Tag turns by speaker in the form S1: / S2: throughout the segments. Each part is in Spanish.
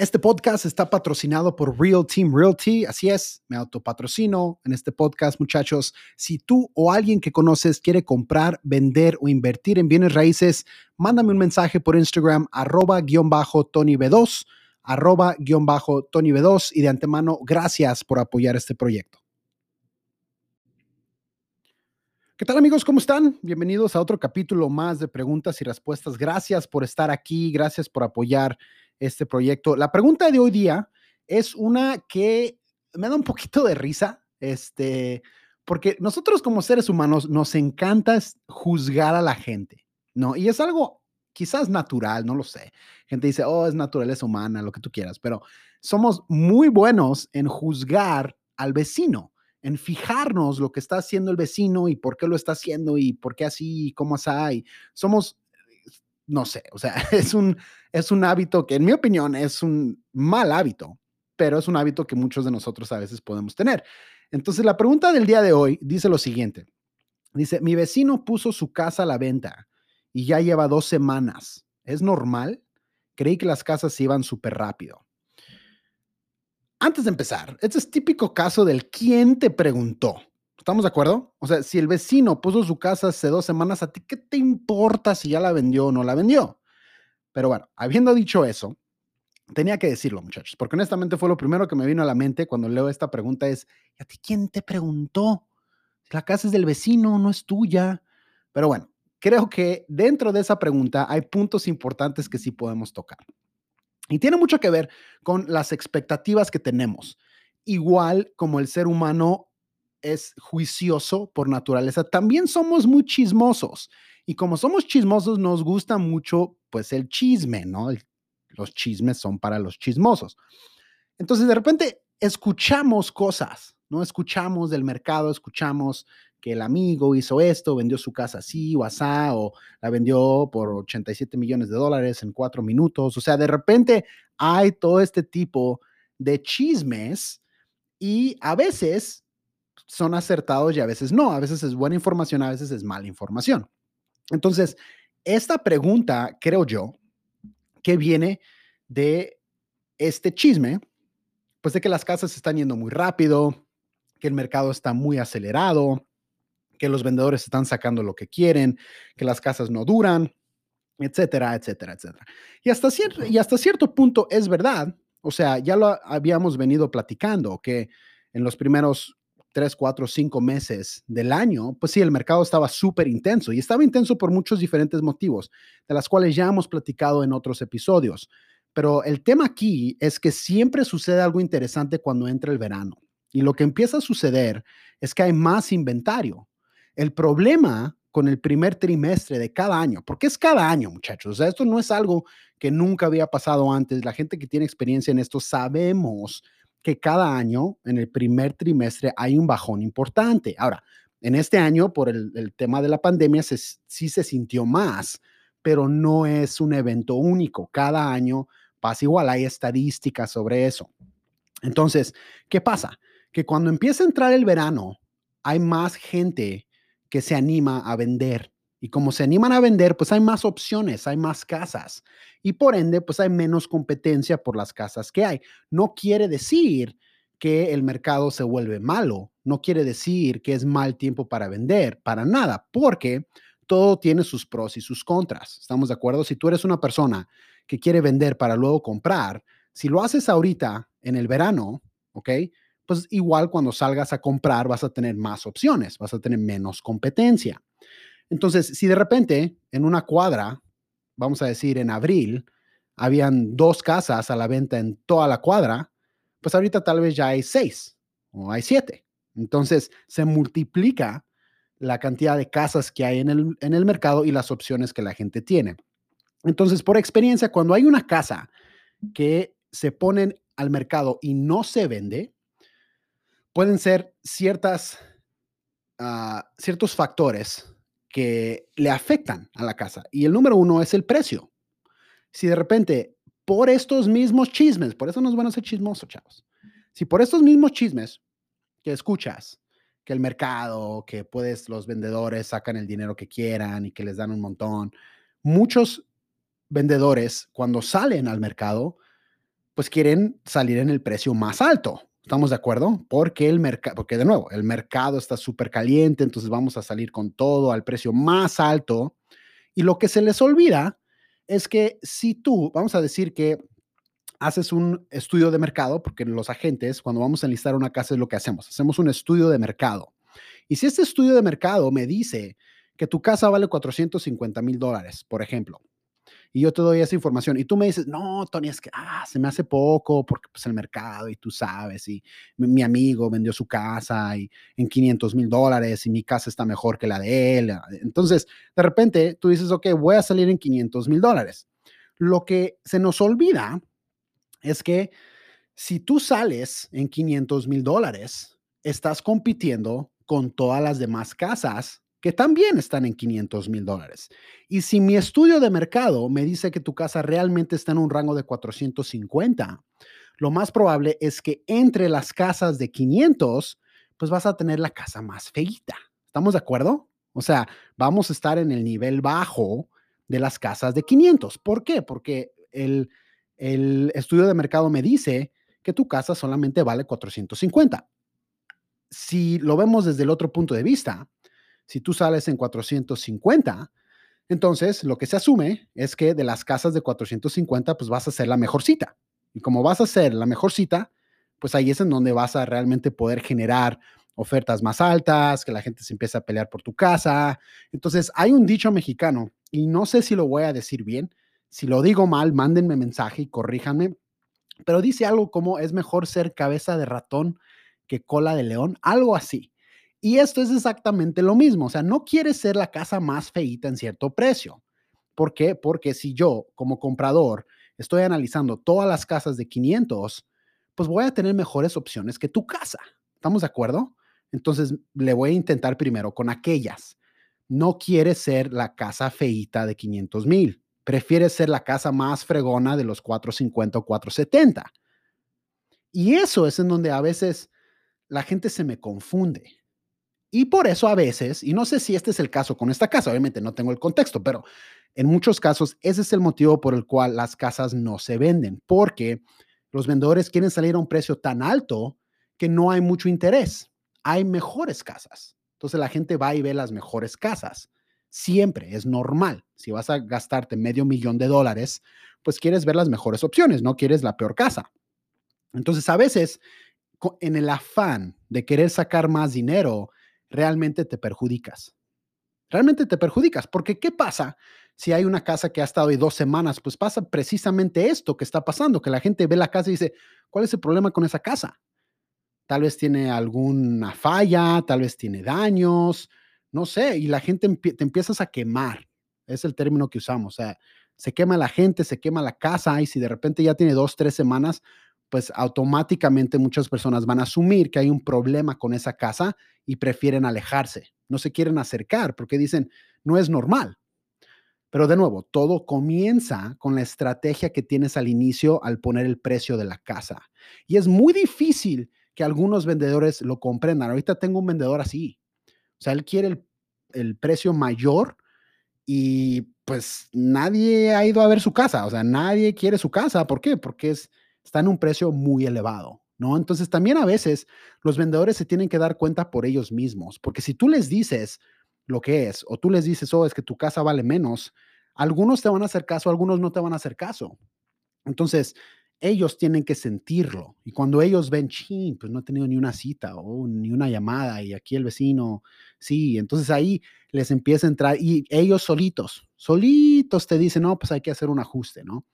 S1: Este podcast está patrocinado por Real Team Realty. Así es, me autopatrocino en este podcast, muchachos. Si tú o alguien que conoces quiere comprar, vender o invertir en bienes raíces, mándame un mensaje por Instagram, arroba guion bajo Tony B2, arroba guion bajo Tony B2. Y de antemano, gracias por apoyar este proyecto. ¿Qué tal amigos? ¿Cómo están? Bienvenidos a otro capítulo más de preguntas y respuestas. Gracias por estar aquí, gracias por apoyar este proyecto. La pregunta de hoy día es una que me da un poquito de risa, este, porque nosotros como seres humanos nos encanta juzgar a la gente, ¿no? Y es algo quizás natural, no lo sé. Gente dice, oh, es naturaleza humana, lo que tú quieras, pero somos muy buenos en juzgar al vecino, en fijarnos lo que está haciendo el vecino y por qué lo está haciendo y por qué así y cómo así. Somos no sé, o sea, es un, es un hábito que en mi opinión es un mal hábito, pero es un hábito que muchos de nosotros a veces podemos tener. Entonces, la pregunta del día de hoy dice lo siguiente. Dice, mi vecino puso su casa a la venta y ya lleva dos semanas. ¿Es normal? Creí que las casas se iban súper rápido. Antes de empezar, este es típico caso del quién te preguntó. ¿Estamos de acuerdo? O sea, si el vecino puso su casa hace dos semanas, ¿a ti qué te importa si ya la vendió o no la vendió? Pero bueno, habiendo dicho eso, tenía que decirlo, muchachos, porque honestamente fue lo primero que me vino a la mente cuando leo esta pregunta es, ¿a ti quién te preguntó? La casa es del vecino, no es tuya. Pero bueno, creo que dentro de esa pregunta hay puntos importantes que sí podemos tocar. Y tiene mucho que ver con las expectativas que tenemos. Igual como el ser humano es juicioso por naturaleza, también somos muy chismosos. Y como somos chismosos, nos gusta mucho, pues, el chisme, ¿no? los chismes son para los chismosos. Entonces, de repente, escuchamos cosas, ¿no? Escuchamos del mercado, escuchamos que el amigo hizo esto, vendió su casa así o asá, o la vendió por 87 millones de dólares en cuatro minutos. O sea, de repente hay todo este tipo de chismes y a veces son acertados y a veces no. A veces es buena información, a veces es mala información. Entonces, esta pregunta, creo yo, que viene de este chisme, pues de que las casas están yendo muy rápido, que el mercado está muy acelerado, que los vendedores están sacando lo que quieren, que las casas no duran, etcétera, etcétera, etcétera. Y hasta, cierto, y hasta cierto punto es verdad, o sea, ya lo habíamos venido platicando, que en los primeros tres, cuatro, cinco meses del año, pues sí, el mercado estaba súper intenso y estaba intenso por muchos diferentes motivos, de las cuales ya hemos platicado en otros episodios. Pero el tema aquí es que siempre sucede algo interesante cuando entra el verano. Y lo que empieza a suceder es que hay más inventario. El problema con el primer trimestre de cada año, porque es cada año, muchachos. O sea, esto no es algo que nunca había pasado antes. La gente que tiene experiencia en esto sabemos que cada año, en el primer trimestre, hay un bajón importante. Ahora, en este año, por el, tema de la pandemia, sí se sintió más, pero no es un evento único. Cada año pasa igual, hay estadísticas sobre eso. Entonces, ¿qué pasa? Que cuando empieza a entrar el verano, hay más gente que se anima a vender y como se animan a vender, pues hay más opciones, hay más casas. Y por ende, pues hay menos competencia por las casas que hay. No quiere decir que el mercado se vuelve malo. No quiere decir que es mal tiempo para vender, para nada, porque todo tiene sus pros y sus contras. ¿Estamos de acuerdo? Si tú eres una persona que quiere vender para luego comprar, si lo haces ahorita en el verano, ¿ok? Pues igual cuando salgas a comprar vas a tener más opciones, vas a tener menos competencia. Entonces, si de repente en una cuadra, vamos a decir en abril, habían dos casas a la venta en toda la cuadra, pues ahorita tal vez ya hay seis o hay siete. Entonces, se multiplica la cantidad de casas que hay en el, en el mercado y las opciones que la gente tiene. Entonces, por experiencia, cuando hay una casa que se pone al mercado y no se vende, pueden ser ciertas, ah, ciertos factores que le afectan a la casa. Y el número uno es el precio. Si de repente, por estos mismos chismes, por eso no es bueno ser chismoso, chavos. Si por estos mismos chismes que escuchas, que el mercado, que puedes, los vendedores sacan el dinero que quieran y que les dan un montón, muchos vendedores cuando salen al mercado, pues quieren salir en el precio más alto. ¿Estamos de acuerdo? Porque el mercado, porque de nuevo, el mercado está súper caliente, entonces vamos a salir con todo al precio más alto. Y lo que se les olvida es que si tú, vamos a decir que haces un estudio de mercado, porque los agentes, cuando vamos a enlistar una casa, es lo que hacemos, hacemos un estudio de mercado. Y si este estudio de mercado me dice que tu casa vale 450 mil dólares, por ejemplo, y yo te doy esa información y tú me dices, no, Tony, es que ah, se me hace poco porque pues el mercado y tú sabes, y mi, amigo vendió su casa y en 500 mil dólares y mi casa está mejor que la de él. Entonces, de repente tú dices, ok, voy a salir en 500 mil dólares. Lo que se nos olvida es que si tú sales en 500 mil dólares, estás compitiendo con todas las demás casas que también están en 500 mil dólares. Y si mi estudio de mercado me dice que tu casa realmente está en un rango de 450, lo más probable es que entre las casas de 500, pues vas a tener la casa más feita. ¿Estamos de acuerdo? O sea, vamos a estar en el nivel bajo de las casas de 500. ¿Por qué? Porque el, el estudio de mercado me dice que tu casa solamente vale 450. Si lo vemos desde el otro punto de vista, si tú sales en 450, entonces lo que se asume es que de las casas de 450, pues vas a ser la mejor cita. Y como vas a ser la mejor cita, pues ahí es en donde vas a realmente poder generar ofertas más altas, que la gente se empiece a pelear por tu casa. Entonces, hay un dicho mexicano, y no sé si lo voy a decir bien, si lo digo mal, mándenme mensaje y corríjanme, pero dice algo como es mejor ser cabeza de ratón que cola de león, algo así. Y esto es exactamente lo mismo, o sea, no quieres ser la casa más feita en cierto precio. ¿Por qué? Porque si yo como comprador estoy analizando todas las casas de 500, pues voy a tener mejores opciones que tu casa. ¿Estamos de acuerdo? Entonces le voy a intentar primero con aquellas. No quieres ser la casa feita de 500 mil. Prefieres ser la casa más fregona de los 450 o 470. Y eso es en donde a veces la gente se me confunde. Y por eso a veces, y no sé si este es el caso con esta casa, obviamente no tengo el contexto, pero en muchos casos ese es el motivo por el cual las casas no se venden, porque los vendedores quieren salir a un precio tan alto que no hay mucho interés. Hay mejores casas. Entonces la gente va y ve las mejores casas. Siempre es normal. Si vas a gastarte medio millón de dólares, pues quieres ver las mejores opciones, no quieres la peor casa. Entonces a veces, en el afán de querer sacar más dinero, realmente te perjudicas. Realmente te perjudicas, porque ¿qué pasa si hay una casa que ha estado ahí dos semanas? Pues pasa precisamente esto que está pasando, que la gente ve la casa y dice, ¿cuál es el problema con esa casa? Tal vez tiene alguna falla, tal vez tiene daños, no sé, y la gente te empiezas a quemar. Es el término que usamos, o sea, se quema la gente, se quema la casa y si de repente ya tiene dos, tres semanas, pues automáticamente muchas personas van a asumir que hay un problema con esa casa y prefieren alejarse, no se quieren acercar porque dicen, no es normal. Pero de nuevo, todo comienza con la estrategia que tienes al inicio al poner el precio de la casa. Y es muy difícil que algunos vendedores lo comprendan. Ahorita tengo un vendedor así. O sea, él quiere el, el precio mayor y pues nadie ha ido a ver su casa. O sea, nadie quiere su casa. ¿Por qué? Porque es está en un precio muy elevado, ¿no? Entonces también a veces los vendedores se tienen que dar cuenta por ellos mismos, porque si tú les dices lo que es, o tú les dices, oh, es que tu casa vale menos, algunos te van a hacer caso, algunos no te van a hacer caso. Entonces, ellos tienen que sentirlo. Y cuando ellos ven, ching, pues no he tenido ni una cita o ni una llamada y aquí el vecino, sí, entonces ahí les empieza a entrar y ellos solitos, solitos te dicen, no, pues hay que hacer un ajuste, ¿no?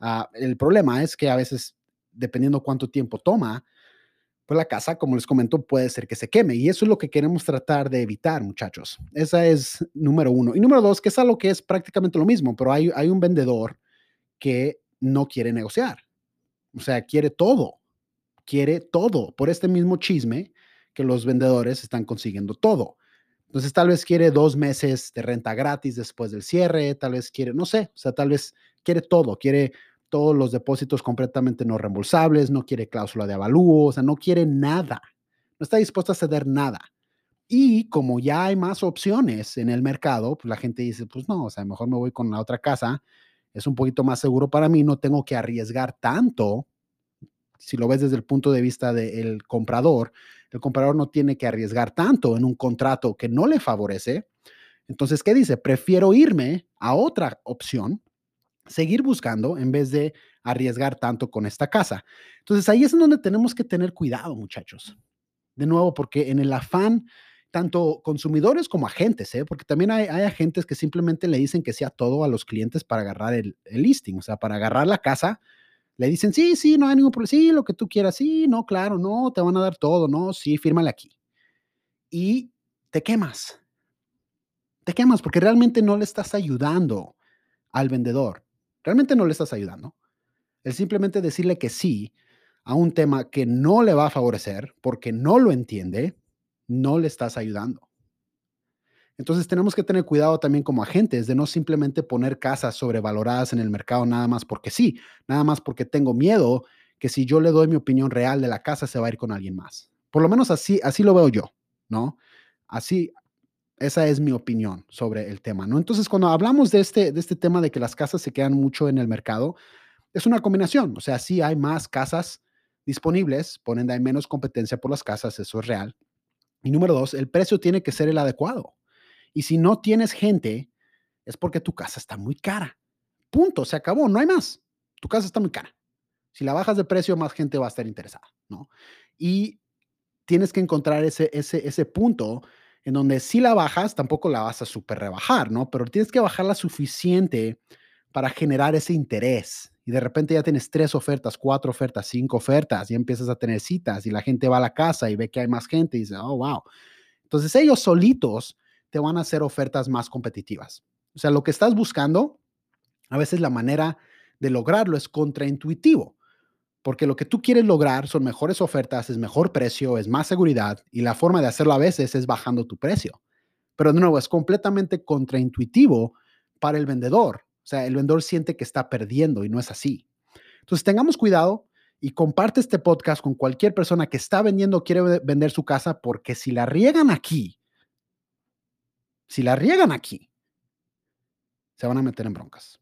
S1: Ah, el problema es que a veces, dependiendo cuánto tiempo toma, pues la casa, como les comento, puede ser que se queme. Y eso es lo que queremos tratar de evitar, muchachos. Esa es número uno. Y número dos, que es algo que es prácticamente lo mismo, pero hay, hay un vendedor que no quiere negociar. O sea, quiere todo. Quiere todo. Por este mismo chisme que los vendedores están consiguiendo todo. Entonces, tal vez quiere dos meses de renta gratis después del cierre, tal vez quiere, no sé, o sea, tal vez quiere todo, quiere todos los depósitos completamente no reembolsables, no quiere cláusula de avalúo, o sea, no quiere nada, no está dispuesto a ceder nada. Y como ya hay más opciones en el mercado, pues la gente dice, pues no, o sea, mejor me voy con la otra casa, es un poquito más seguro para mí, no tengo que arriesgar tanto si lo ves desde el punto de vista del comprador, el comprador no tiene que arriesgar tanto en un contrato que no le favorece. Entonces, ¿qué dice? Prefiero irme a otra opción, seguir buscando en vez de arriesgar tanto con esta casa. Entonces, ahí es en donde tenemos que tener cuidado, muchachos. De nuevo, porque en el afán, tanto consumidores como agentes, ¿eh? porque también hay, agentes que simplemente le dicen que sea todo a los clientes para agarrar el, el listing, o sea, para agarrar la casa le dicen, sí, sí, no hay ningún problema, sí, lo que tú quieras, sí, no, claro, no, te van a dar todo, no, sí, fírmale aquí. Y te quemas. Te quemas porque realmente no le estás ayudando al vendedor. Realmente no le estás ayudando. El simplemente decirle que sí a un tema que no le va a favorecer porque no lo entiende, no le estás ayudando. Entonces tenemos que tener cuidado también como agentes de no simplemente poner casas sobrevaloradas en el mercado nada más porque sí, nada más porque tengo miedo que si yo le doy mi opinión real de la casa se va a ir con alguien más. Por lo menos así, así lo veo yo, ¿no? Así, esa es mi opinión sobre el tema, ¿no? Entonces cuando hablamos de este, de este tema de que las casas se quedan mucho en el mercado, es una combinación, o sea, sí hay más casas disponibles, por ende hay menos competencia por las casas, eso es real. Y número dos, el precio tiene que ser el adecuado. Y si no tienes gente, es porque tu casa está muy cara. Punto, se acabó, no hay más. Tu casa está muy cara. Si la bajas de precio, más gente va a estar interesada, ¿no? Y tienes que encontrar ese, ese, ese punto en donde si la bajas, tampoco la vas a super rebajar, ¿no? Pero tienes que bajarla suficiente para generar ese interés. Y de repente ya tienes tres ofertas, cuatro ofertas, cinco ofertas, y empiezas a tener citas y la gente va a la casa y ve que hay más gente y dice, oh, wow. Entonces ellos solitos te van a hacer ofertas más competitivas. O sea, lo que estás buscando, a veces la manera de lograrlo es contraintuitivo, porque lo que tú quieres lograr son mejores ofertas, es mejor precio, es más seguridad y la forma de hacerlo a veces es bajando tu precio. Pero de nuevo, es completamente contraintuitivo para el vendedor. O sea, el vendedor siente que está perdiendo y no es así. Entonces, tengamos cuidado y comparte este podcast con cualquier persona que está vendiendo quiere vender su casa, porque si la riegan aquí, si la riegan aquí, se van a meter en broncas.